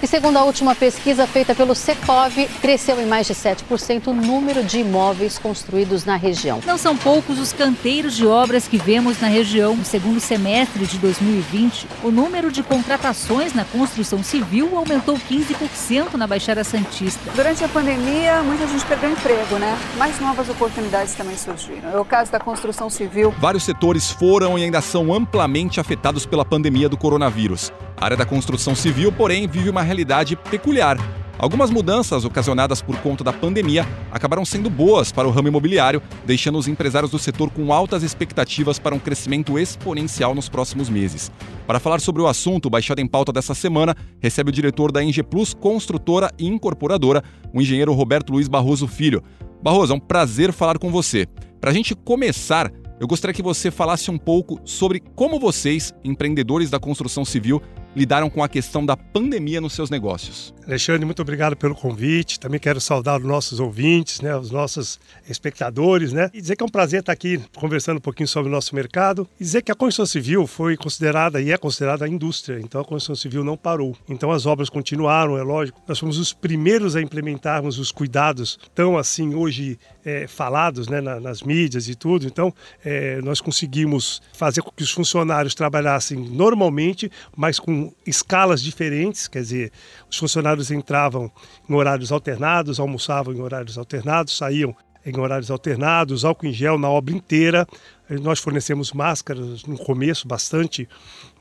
E segundo a última pesquisa feita pelo Secov, cresceu em mais de 7% o número de imóveis construídos na região. Não são poucos os canteiros de obras que vemos na região. No segundo semestre de 2020, o número de contratações na construção civil aumentou 15% na Baixada Santista. Durante a pandemia, muita gente perdeu emprego, né? Mas novas oportunidades também surgiram. É o caso da construção civil. Vários setores foram e ainda são amplamente afetados pela pandemia do coronavírus. A área da construção civil, porém, vive uma realidade peculiar. Algumas mudanças ocasionadas por conta da pandemia acabaram sendo boas para o ramo imobiliário, deixando os empresários do setor com altas expectativas para um crescimento exponencial nos próximos meses. Para falar sobre o assunto, o em Pauta dessa semana recebe o diretor da Eng Plus, construtora e incorporadora, o engenheiro Roberto Luiz Barroso Filho. Barroso, é um prazer falar com você. Para a gente começar, eu gostaria que você falasse um pouco sobre como vocês, empreendedores da construção civil, lidaram com a questão da pandemia nos seus negócios. Alexandre, muito obrigado pelo convite. Também quero saudar os nossos ouvintes, né, os nossos espectadores, né, e dizer que é um prazer estar aqui conversando um pouquinho sobre o nosso mercado e dizer que a construção civil foi considerada e é considerada a indústria. Então a construção civil não parou. Então as obras continuaram, é lógico. Nós fomos os primeiros a implementarmos os cuidados tão assim hoje é, falados, né, na, nas mídias e tudo. Então é, nós conseguimos fazer com que os funcionários trabalhassem normalmente, mas com escalas diferentes, quer dizer, os funcionários entravam em horários alternados, almoçavam em horários alternados, saíam em horários alternados, álcool em gel na obra inteira. Nós fornecemos máscaras no começo, bastante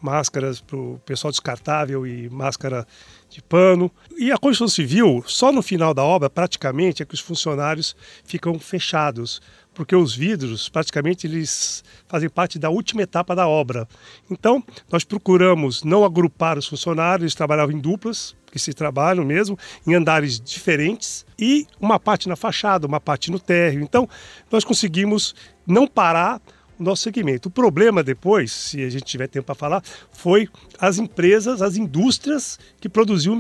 máscaras para o pessoal descartável e máscara de pano. E a construção civil, só no final da obra, praticamente, é que os funcionários ficam fechados, porque os vidros, praticamente, eles fazem parte da última etapa da obra. Então, nós procuramos não agrupar os funcionários, eles trabalhavam em duplas, que se trabalham mesmo, em andares diferentes, e uma parte na fachada, uma parte no térreo. Então, nós conseguimos não parar o nosso segmento. O problema depois, se a gente tiver tempo para falar, foi as empresas, as indústrias que produziam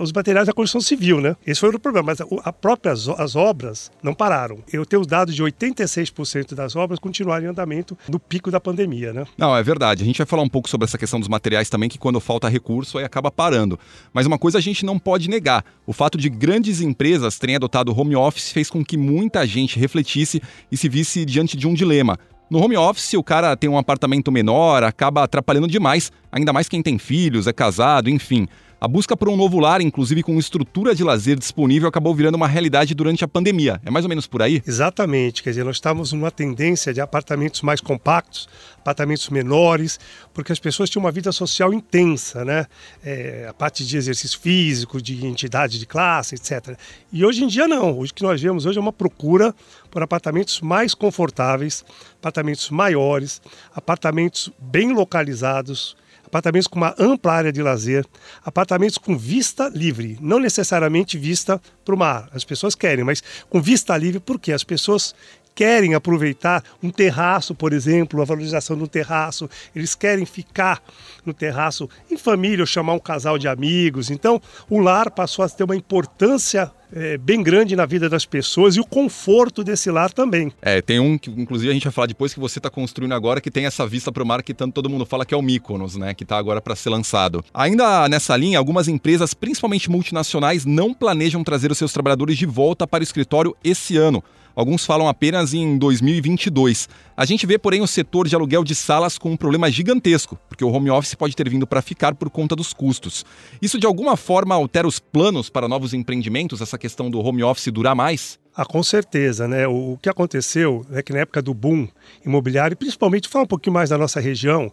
os materiais da construção civil, né? Esse foi o problema, mas a própria as obras não pararam. Eu tenho os dados de 86% das obras continuarem em andamento no pico da pandemia, né? Não, é verdade. A gente vai falar um pouco sobre essa questão dos materiais também, que quando falta recurso aí acaba parando. Mas uma coisa a gente não pode negar, o fato de grandes empresas terem adotado home office fez com que muita gente refletisse e se visse diante de um dilema. No home office, o cara tem um apartamento menor, acaba atrapalhando demais, ainda mais quem tem filhos, é casado, enfim. A busca por um novo lar, inclusive com estrutura de lazer disponível, acabou virando uma realidade durante a pandemia. É mais ou menos por aí? Exatamente. Quer dizer, nós estamos numa tendência de apartamentos mais compactos, apartamentos menores, porque as pessoas tinham uma vida social intensa, né? É, a parte de exercício físico, de entidade de classe, etc. E hoje em dia não. Hoje o que nós vemos hoje é uma procura por apartamentos mais confortáveis, apartamentos maiores, apartamentos bem localizados, apartamentos com uma ampla área de lazer, apartamentos com vista livre, não necessariamente vista para o mar. As pessoas querem, mas com vista livre, porque as pessoas querem aproveitar um terraço, por exemplo, a valorização do terraço, eles querem ficar no terraço em família ou chamar um casal de amigos. Então, o lar passou a ter uma importância é, bem grande na vida das pessoas e o conforto desse lar também. É, tem um que inclusive a gente vai falar depois que você está construindo agora que tem essa vista para o mar que tanto todo mundo fala que é o Mykonos, né, que está agora para ser lançado. Ainda nessa linha, algumas empresas, principalmente multinacionais, não planejam trazer os seus trabalhadores de volta para o escritório esse ano. Alguns falam apenas em 2022. A gente vê, porém, o setor de aluguel de salas com um problema gigantesco, porque o home office pode ter vindo para ficar por conta dos custos. Isso de alguma forma altera os planos para novos empreendimentos, essa questão do home office durar mais? Ah, com certeza, né? O, que aconteceu é que na época do boom imobiliário, principalmente falar um pouquinho mais da nossa região,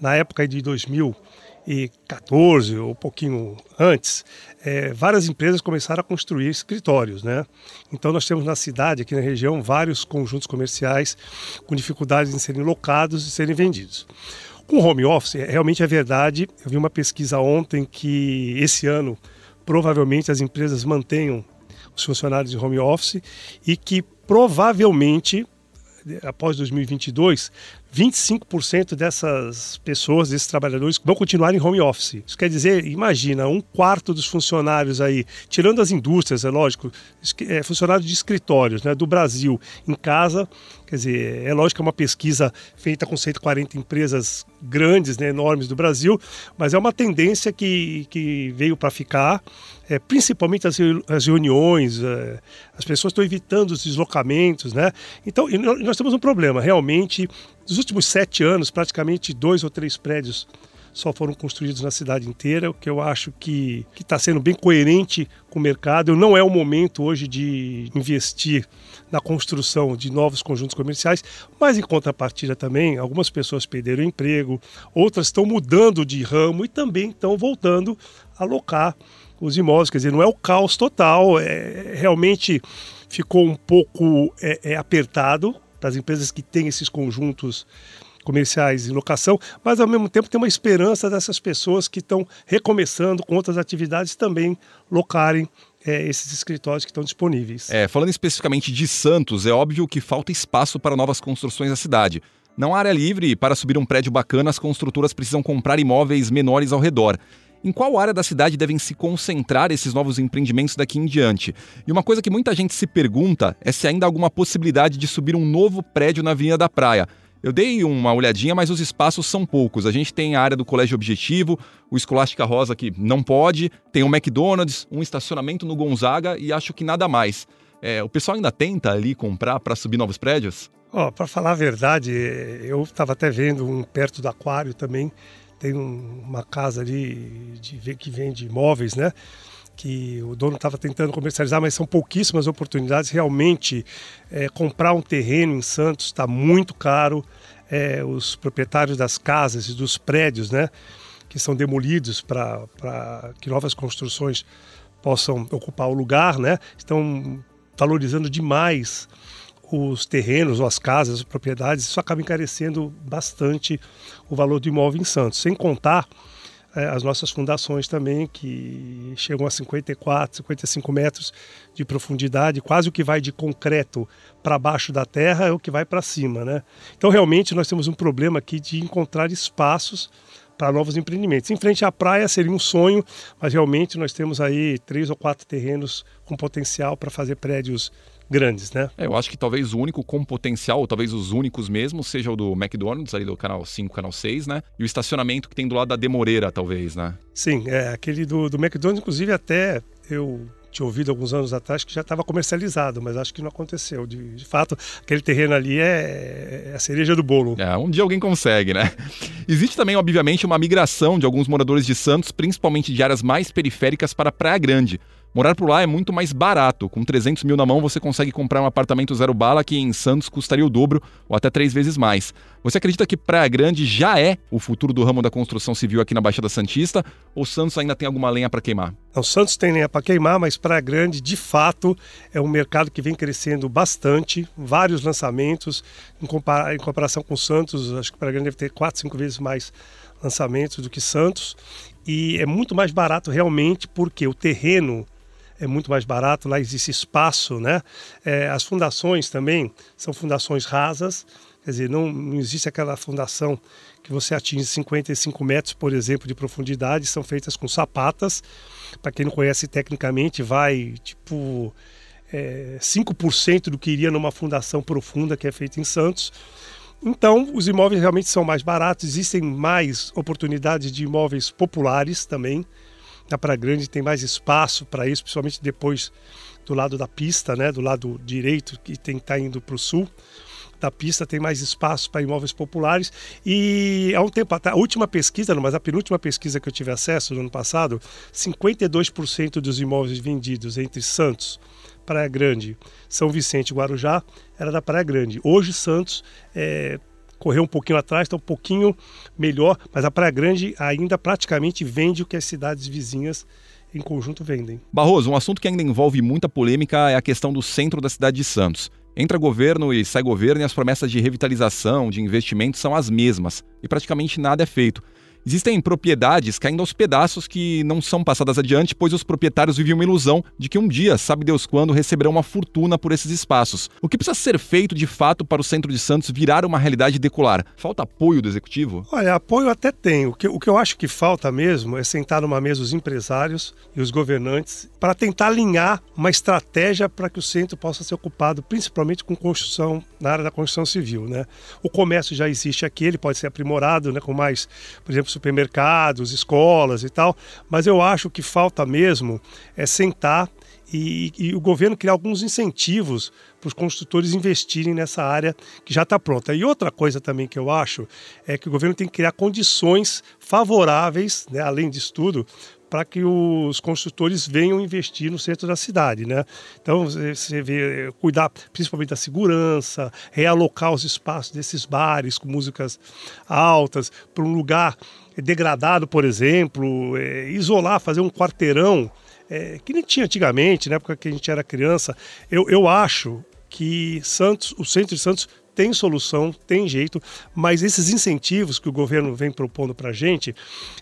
na época de 2000, 2014 ou um pouquinho antes, é, várias empresas começaram a construir escritórios, né? Então nós temos na cidade, aqui na região, vários conjuntos comerciais com dificuldades em serem locados e serem vendidos. Com home office, realmente é verdade. Eu vi uma pesquisa ontem que esse ano provavelmente as empresas mantenham os funcionários de home office e que provavelmente após 2022, 25% dessas pessoas, desses trabalhadores, vão continuar em home office. Isso quer dizer, imagina, um quarto dos funcionários aí, tirando as indústrias, é lógico, é, funcionários de escritórios né, do Brasil em casa, quer dizer, é lógico que é uma pesquisa feita com 140 empresas grandes, né, enormes do Brasil, mas é uma tendência que, que veio para ficar, é, principalmente as, as reuniões, é, as pessoas estão evitando os deslocamentos, né? Então, nós temos um problema, realmente, nos últimos sete anos, praticamente dois ou três prédios só foram construídos na cidade inteira, o que eu acho que está sendo bem coerente com o mercado. Não é o momento hoje de investir na construção de novos conjuntos comerciais, mas em contrapartida também, algumas pessoas perderam emprego, outras estão mudando de ramo e também estão voltando a alocar os imóveis. Quer dizer, não é o caos total, é, realmente ficou um pouco é, é, apertado para as empresas que têm esses conjuntos comerciais em locação, mas ao mesmo tempo tem uma esperança dessas pessoas que estão recomeçando com outras atividades também locarem é, esses escritórios que estão disponíveis. É, falando especificamente de Santos, é óbvio que falta espaço para novas construções na cidade. Não há área livre para subir um prédio bacana, as construtoras precisam comprar imóveis menores ao redor. Em qual área da cidade devem se concentrar esses novos empreendimentos daqui em diante? E uma coisa que muita gente se pergunta é se ainda há alguma possibilidade de subir um novo prédio na Avenida da Praia. Eu dei uma olhadinha, mas os espaços são poucos. A gente tem a área do Colégio Objetivo, o Escolástica Rosa que não pode, tem o McDonald's, um estacionamento no Gonzaga e acho que nada mais. É, o pessoal ainda tenta ali comprar para subir novos prédios? Oh, para falar a verdade, eu estava até vendo um perto do aquário também. Tem um, uma casa ali de, que vende imóveis, né? que o dono estava tentando comercializar, mas são pouquíssimas oportunidades. Realmente, é, comprar um terreno em Santos está muito caro. É, os proprietários das casas e dos prédios, né, que são demolidos para que novas construções possam ocupar o lugar, né, estão valorizando demais os terrenos ou as casas, as propriedades. Isso acaba encarecendo bastante o valor do imóvel em Santos. Sem contar é, as nossas fundações também, que chegam a 54, 55 metros de profundidade, quase o que vai de concreto para baixo da terra é o que vai para cima. Né? Então, realmente, nós temos um problema aqui de encontrar espaços para novos empreendimentos. Em frente à praia seria um sonho, mas realmente nós temos aí três ou quatro terrenos com potencial para fazer prédios grandes, né? É, eu acho que talvez o único com potencial, ou talvez os únicos mesmo, seja o do McDonald's, ali do canal 5, canal 6, né? E o estacionamento que tem do lado da Demoreira, talvez, né? Sim, é, aquele do, do McDonald's, inclusive até eu tinha ouvido alguns anos atrás que já estava comercializado, mas acho que não aconteceu. De, de, fato, aquele terreno ali é, é, a cereja do bolo. É, um dia alguém consegue, né? Existe também, obviamente, uma migração de alguns moradores de Santos, principalmente de áreas mais periféricas, para Praia Grande. Morar por lá é muito mais barato. Com 300 mil na mão, você consegue comprar um apartamento zero bala que em Santos custaria o dobro ou até três vezes mais. Você acredita que Praia Grande já é o futuro do ramo da construção civil aqui na Baixada Santista? Ou Santos ainda tem alguma lenha para queimar? Não, Santos tem lenha para queimar, mas Praia Grande, de fato, é um mercado que vem crescendo bastante. Vários lançamentos. Em, compara em comparação com Santos, acho que Praia Grande deve ter quatro, cinco vezes mais lançamentos do que Santos. E é muito mais barato realmente porque o terreno é muito mais barato, lá existe espaço, né? É, as fundações também são fundações rasas, quer dizer, não, não existe aquela fundação que você atinge 55 metros, por exemplo, de profundidade, são feitas com sapatas. Para quem não conhece tecnicamente, vai tipo é, 5% do que iria numa fundação profunda que é feita em Santos. Então, os imóveis realmente são mais baratos, existem mais oportunidades de imóveis populares também. Na Praia Grande tem mais espaço para isso, principalmente depois do lado da pista, né, do lado direito, que tem que estar tá indo para o sul da pista tem mais espaço para imóveis populares e há um tempo atrás, a última pesquisa, não, mas a penúltima pesquisa que eu tive acesso no ano passado, 52% dos imóveis vendidos entre Santos, Praia Grande, São Vicente e Guarujá era da Praia Grande. Hoje Santos é, correu um pouquinho atrás, está um pouquinho melhor, mas a Praia Grande ainda praticamente vende o que as cidades vizinhas em conjunto vendem. Barroso, um assunto que ainda envolve muita polêmica é a questão do centro da cidade de Santos. Entra governo e sai governo e as promessas de revitalização, de investimento são as mesmas e praticamente nada é feito. Existem propriedades caindo aos pedaços que não são passadas adiante, pois os proprietários vivem uma ilusão de que um dia, sabe Deus quando, receberão uma fortuna por esses espaços. O que precisa ser feito de fato para o centro de Santos virar uma realidade decolar? Falta apoio do executivo? Olha, apoio até tem. O que, o que eu acho que falta mesmo é sentar numa mesa os empresários e os governantes para tentar alinhar uma estratégia para que o centro possa ser ocupado, principalmente com construção na área da construção civil. Né? O comércio já existe aqui, ele pode ser aprimorado né, com mais, por exemplo, supermercados, escolas e tal, mas eu acho que falta mesmo é sentar e, e, o governo criar alguns incentivos para os construtores investirem nessa área que já está pronta. E outra coisa também que eu acho é que o governo tem que criar condições favoráveis, né, além disso tudo, para que os construtores venham investir no centro da cidade, né? Então você vê cuidar principalmente da segurança, realocar os espaços desses bares com músicas altas para um lugar degradado, por exemplo, é, isolar, fazer um quarteirão é, que nem tinha antigamente, na época que a gente era criança. Eu, eu acho que Santos, o centro de Santos tem solução, tem jeito, mas esses incentivos que o governo vem propondo para a gente,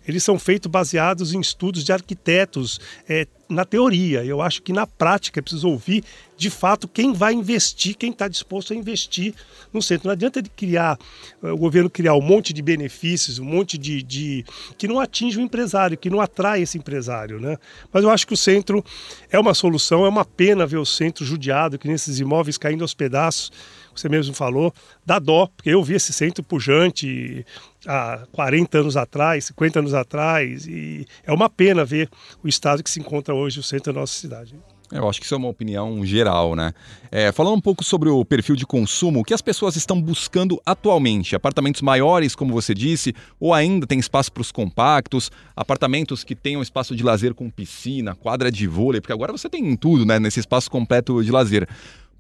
eles são feitos baseados em estudos de arquitetos, é, na teoria. Eu acho que na prática é preciso ouvir de fato quem vai investir, quem está disposto a investir no centro. Não adianta de criar, eh, o governo criar um monte de benefícios, um monte de, de, que não atinge o empresário, que não atrai esse empresário. Né? Mas eu acho que o centro é uma solução, é uma pena ver o centro judiado, que nesses imóveis caindo aos pedaços você mesmo falou, dá dó, porque eu vi esse centro pujante há 40 anos atrás, 50 anos atrás, e é uma pena ver o estado que se encontra hoje o centro da nossa cidade. Eu acho que isso é uma opinião geral, né? É, falando um pouco sobre o perfil de consumo, o que as pessoas estão buscando atualmente? Apartamentos maiores, como você disse, ou ainda tem espaço para os compactos? Apartamentos que tenham espaço de lazer com piscina, quadra de vôlei, porque agora você tem tudo, né, nesse espaço completo de lazer.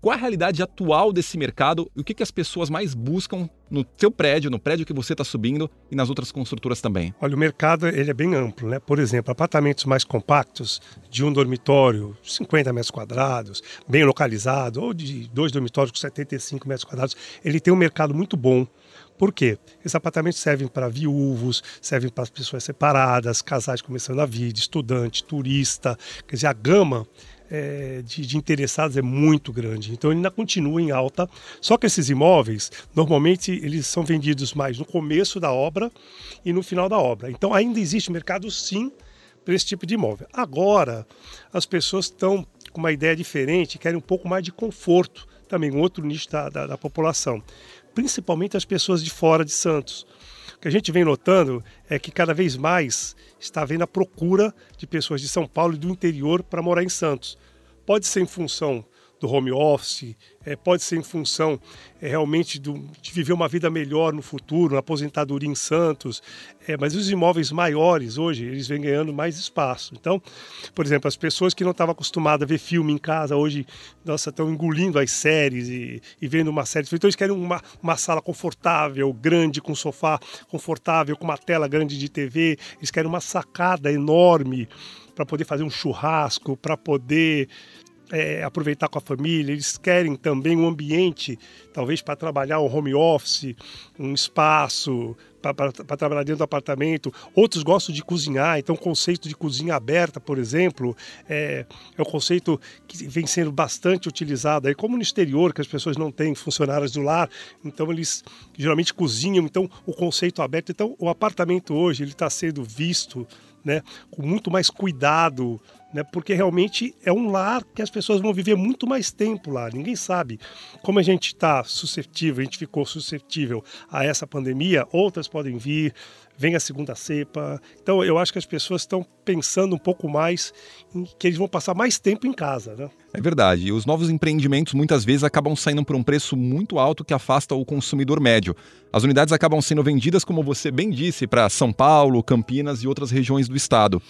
Qual a realidade atual desse mercado e o que, que as pessoas mais buscam no seu prédio, no prédio que você está subindo e nas outras construtoras também? Olha, o mercado ele é bem amplo, né? Por exemplo, apartamentos mais compactos, de um dormitório, 50 metros quadrados, bem localizado, ou de dois dormitórios com 75 metros quadrados, ele tem um mercado muito bom. Por quê? Esses apartamentos servem para viúvos, servem para pessoas separadas, casais começando a vida, estudante, turista, quer dizer, a gama é, de, de, interessados é muito grande. Então ele ainda continua em alta. Só que esses imóveis, normalmente, eles são vendidos mais no começo da obra e no final da obra. Então ainda existe mercado sim para esse tipo de imóvel. Agora, as pessoas estão com uma ideia diferente, querem um pouco mais de conforto também, um outro nicho da, da, da população. Principalmente as pessoas de fora de Santos. O que a gente vem notando é que cada vez mais está havendo a procura de pessoas de São Paulo e do interior para morar em Santos. Pode ser em função do home office, é, pode ser em função é, realmente do, de viver uma vida melhor no futuro, na aposentadoria em Santos, é, mas os imóveis maiores hoje, eles vêm ganhando mais espaço. Então, por exemplo, as pessoas que não estavam acostumadas a ver filme em casa, hoje, nossa, estão engolindo as séries e, e vendo uma série. Então, eles querem uma, uma sala confortável, grande, com sofá confortável, com uma tela grande de TV, eles querem uma sacada enorme para poder fazer um churrasco, para poder é, aproveitar com a família, eles querem também um ambiente, talvez para trabalhar um home office, um espaço para trabalhar dentro do apartamento. Outros gostam de cozinhar, então o conceito de cozinha aberta, por exemplo, é, é um conceito que vem sendo bastante utilizado aí, como no exterior, que as pessoas não têm funcionários do lar, então eles geralmente cozinham, então o conceito aberto. Então o apartamento hoje ele está sendo visto né, com muito mais cuidado, né, porque realmente é um lar que as pessoas vão viver muito mais tempo lá. Ninguém sabe como a gente está suscetível, a gente ficou suscetível a essa pandemia, outras podem vir, vem a segunda cepa. Então eu acho que as pessoas estão pensando um pouco mais em que eles vão passar mais tempo em casa, né? É verdade. E os novos empreendimentos muitas vezes acabam saindo por um preço muito alto que afasta o consumidor médio. As unidades acabam sendo vendidas, como você bem disse, para São Paulo, Campinas e outras regiões do estado.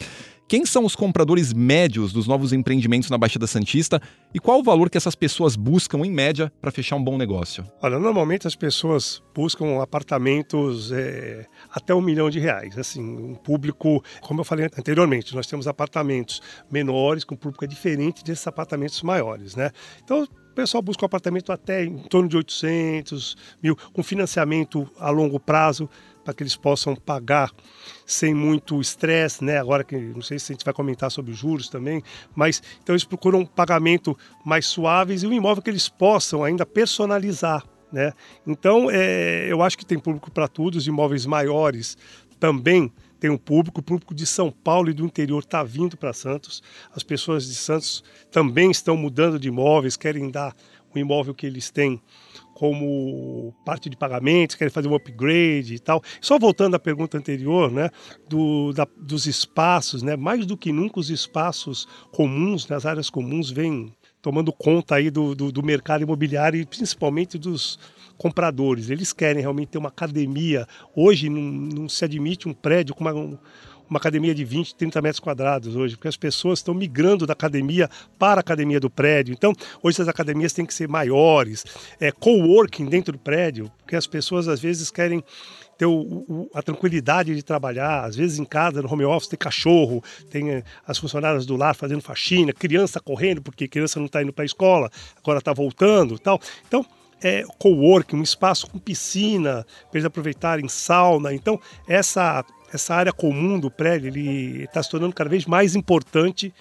Quem são os compradores médios dos novos empreendimentos na Baixada Santista e qual o valor que essas pessoas buscam, em média, para fechar um bom negócio? Olha, normalmente as pessoas buscam apartamentos é, até um milhão de reais. Assim, um público, como eu falei anteriormente, nós temos apartamentos menores, com um público diferente desses apartamentos maiores, né? Então, o pessoal busca um apartamento até em torno de 800 mil, com financiamento a longo prazo para que eles possam pagar sem muito estresse, né? Agora que não sei se a gente vai comentar sobre os juros também, mas então eles procuram um pagamento mais suaves e um imóvel que eles possam ainda personalizar. Né? Então, é, eu acho que tem público para tudo, os imóveis maiores também tem um público, o público de São Paulo e do interior está vindo para Santos. As pessoas de Santos também estão mudando de imóveis, querem dar o imóvel que eles têm como parte de pagamentos, querem fazer um upgrade e tal. Só voltando à pergunta anterior, né, do, da, dos espaços, né, mais do que nunca os espaços comuns, nas áreas comuns, vêm tomando conta aí do, do, do mercado imobiliário e principalmente dos compradores. Eles querem realmente ter uma academia. Hoje não, não se admite um prédio com uma, uma academia de 20, 30 metros quadrados hoje, porque as pessoas estão migrando da academia para a academia do prédio. Então, hoje as academias têm que ser maiores, é, coworking dentro do prédio, porque as pessoas às vezes querem ter o, o, a tranquilidade de trabalhar. Às vezes em casa, no home office, tem cachorro, tem é, as funcionárias do lar fazendo faxina, criança correndo, porque criança não está indo para a escola, agora está voltando tal. Então, é, coworking, um espaço com piscina, para eles aproveitarem sauna. Então, essa, essa área comum do prédio ele está se tornando cada vez mais importante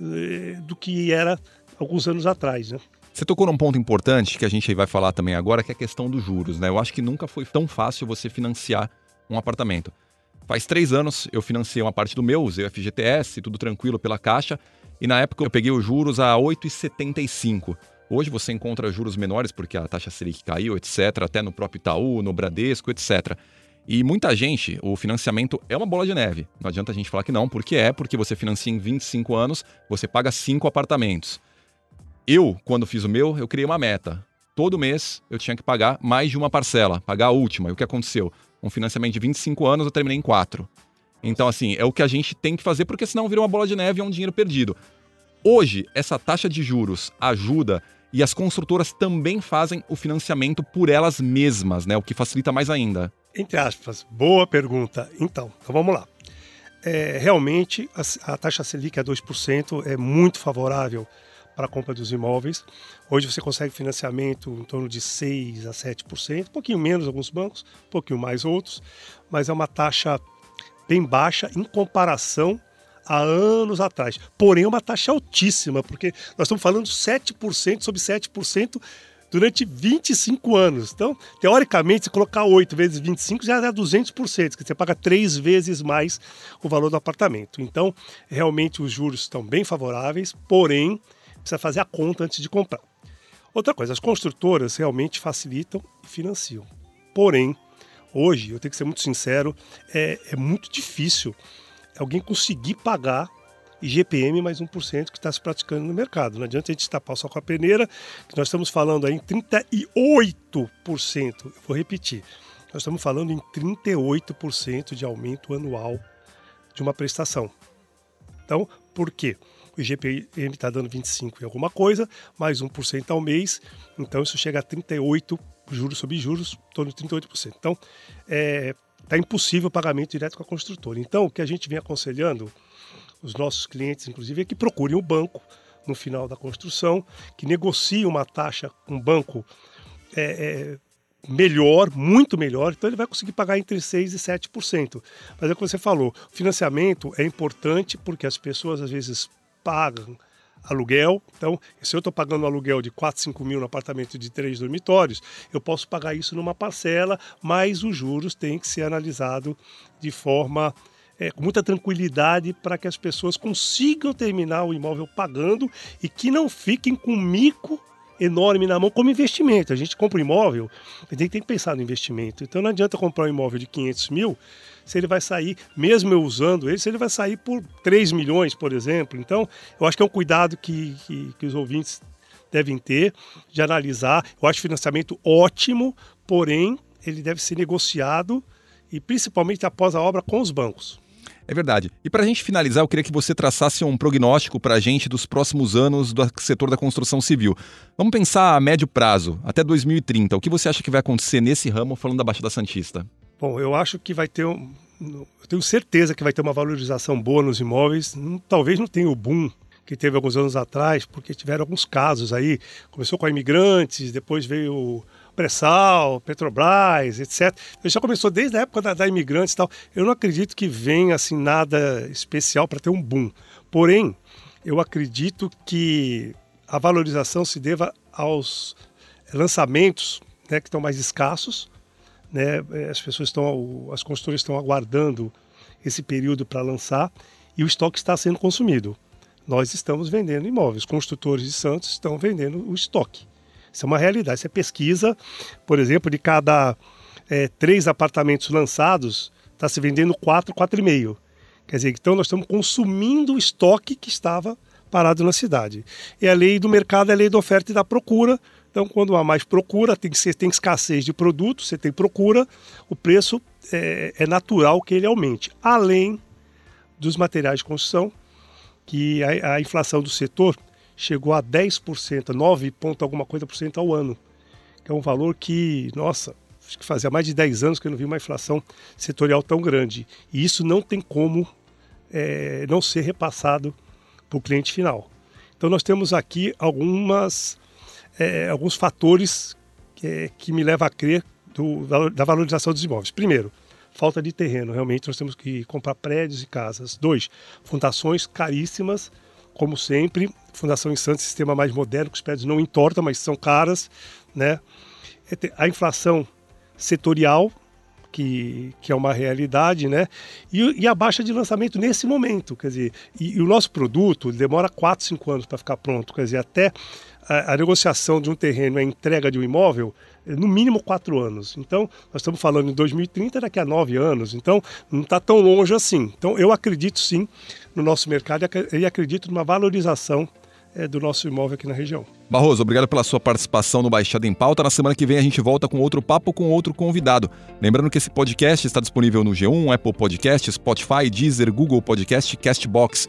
eh, do que era alguns anos atrás. Né? Você tocou num ponto importante que a gente vai falar também agora, que é a questão dos juros. Né? Eu acho que nunca foi tão fácil você financiar um apartamento. Faz três anos eu financiei uma parte do meu, usei o FGTS, tudo tranquilo pela Caixa, e na época eu peguei os juros a 8,75. Hoje você encontra juros menores porque a taxa Selic caiu, etc., até no próprio Itaú, no Bradesco, etc. E muita gente, o financiamento é uma bola de neve. Não adianta a gente falar que não, porque é, porque você financia em 25 anos, você paga 5 apartamentos. Eu, quando fiz o meu, eu criei uma meta. Todo mês eu tinha que pagar mais de uma parcela, pagar a última. E o que aconteceu? Um financiamento de 25 anos, eu terminei em 4. Então, assim, é o que a gente tem que fazer, porque senão vira uma bola de neve e é um dinheiro perdido. Hoje, essa taxa de juros ajuda e as construtoras também fazem o financiamento por elas mesmas, né? O que facilita mais ainda. Entre aspas, boa pergunta. Então, então vamos lá. É, realmente, a, a, taxa Selic a 2% é muito favorável para a compra dos imóveis. Hoje você consegue financiamento em torno de 6% a 7%, um pouquinho menos alguns bancos, um pouquinho mais outros, mas é uma taxa bem baixa em comparação há anos atrás. Porém, é uma taxa altíssima, porque nós estamos falando 7% sobre 7% durante 25 anos. Então, teoricamente, se colocar 8 vezes 25 já dá 200%, que você paga três vezes mais o valor do apartamento. Então, realmente os juros estão bem favoráveis, porém, precisa fazer a conta antes de comprar. Outra coisa, as construtoras realmente facilitam e financiam. Porém, hoje, eu tenho que ser muito sincero, é, é muito difícil alguém conseguir pagar IGPM mais 1% que está se praticando no mercado. Não adianta a gente tapar só com a peneira, que nós estamos falando aí em 38%. Eu vou repetir. Nós estamos falando em 38% de aumento anual de uma prestação. Então, por quê? O IGPM está dando 25 e alguma coisa, mais 1% ao mês, então isso chega a 38 juros sobre juros, torno de 38%. Então, é, Está impossível o pagamento direto com a construtora. Então, o que a gente vem aconselhando os nossos clientes, inclusive, é que procurem o banco no final da construção, que negocie uma taxa com um banco é, é, melhor, muito melhor, então ele vai conseguir pagar entre 6% e 7%. Mas é o que você falou, financiamento é importante porque as pessoas às vezes pagam aluguel. Então, se eu estou pagando um aluguel de 4, 5 mil no apartamento de três dormitórios, eu posso pagar isso numa parcela, mas os juros têm que ser analisados de forma é, com muita tranquilidade para que as pessoas consigam terminar o imóvel pagando e que não fiquem com mico enorme na mão como investimento. A gente compra um imóvel, a gente tem que pensar no investimento. Então não adianta comprar um imóvel de 500 mil se ele vai sair, mesmo eu usando ele, se ele vai sair por 3 milhões, por exemplo. Então, eu acho que é um cuidado que, que, que os ouvintes devem ter de analisar. Eu acho financiamento ótimo, porém, ele deve ser negociado e principalmente após a obra com os bancos. É verdade. E para a gente finalizar, eu queria que você traçasse um prognóstico para a gente dos próximos anos do setor da construção civil. Vamos pensar a médio prazo, até 2030. O que você acha que vai acontecer nesse ramo, falando da Baixada Santista? Bom, eu acho que vai ter um, eu tenho certeza que vai ter uma valorização boa nos imóveis. Talvez não tenha o boom que teve alguns anos atrás, porque tiveram alguns casos aí. Começou com imigrantes, depois veio pré-sal, Petrobras, etc. Ele já começou desde a época da, da imigrantes e tal. Eu não acredito que venha assim nada especial para ter um boom. Porém, eu acredito que a valorização se deva aos lançamentos né, que estão mais escassos. Né? As pessoas estão, as construtoras estão aguardando esse período para lançar e o estoque está sendo consumido. Nós estamos vendendo imóveis, construtores de Santos estão vendendo o estoque. Isso é uma realidade. É pesquisa, por exemplo, de cada é, três apartamentos lançados, está se vendendo quatro, quatro e meio. Quer dizer, então nós estamos consumindo o estoque que estava parado na cidade. E a lei do mercado é a lei da oferta e da procura. Então, quando há mais procura, tem, que tem escassez de produto, você tem procura, o preço é, é natural que ele aumente. Além dos materiais de construção, que a, a inflação do setor chegou a 10%, 9 ponto alguma coisa por cento ao ano, que é um valor que, nossa, acho que fazia mais de 10 anos que eu não vi uma inflação setorial tão grande. E isso não tem como é, não ser repassado para o cliente final. Então nós temos aqui algumas, é, alguns fatores que, que me levam a crer do, da valorização dos imóveis. Primeiro, falta de terreno. Realmente nós temos que comprar prédios e casas. Dois, fundações caríssimas, como sempre. Fundação em Santos, sistema mais moderno, que os prédios não entortam, mas são caras. Né? É a inflação setorial, que, que é uma realidade, né? E, e, a baixa de lançamento nesse momento, quer dizer, e, e o nosso produto demora 4, 5 anos para ficar pronto, quer dizer, até a, a, negociação de um terreno, a entrega de um imóvel, no mínimo quatro anos. Então, nós estamos falando em 2030, daqui a nove anos. Então, não está tão longe assim. Então, eu acredito sim no nosso mercado e acredito numa valorização é, do nosso imóvel aqui na região. Barroso, obrigado pela sua participação no Baixada em Pauta. Na semana que vem a gente volta com outro papo com outro convidado. Lembrando que esse podcast está disponível no G1, Apple Podcast, Spotify, Deezer, Google Podcast, Castbox.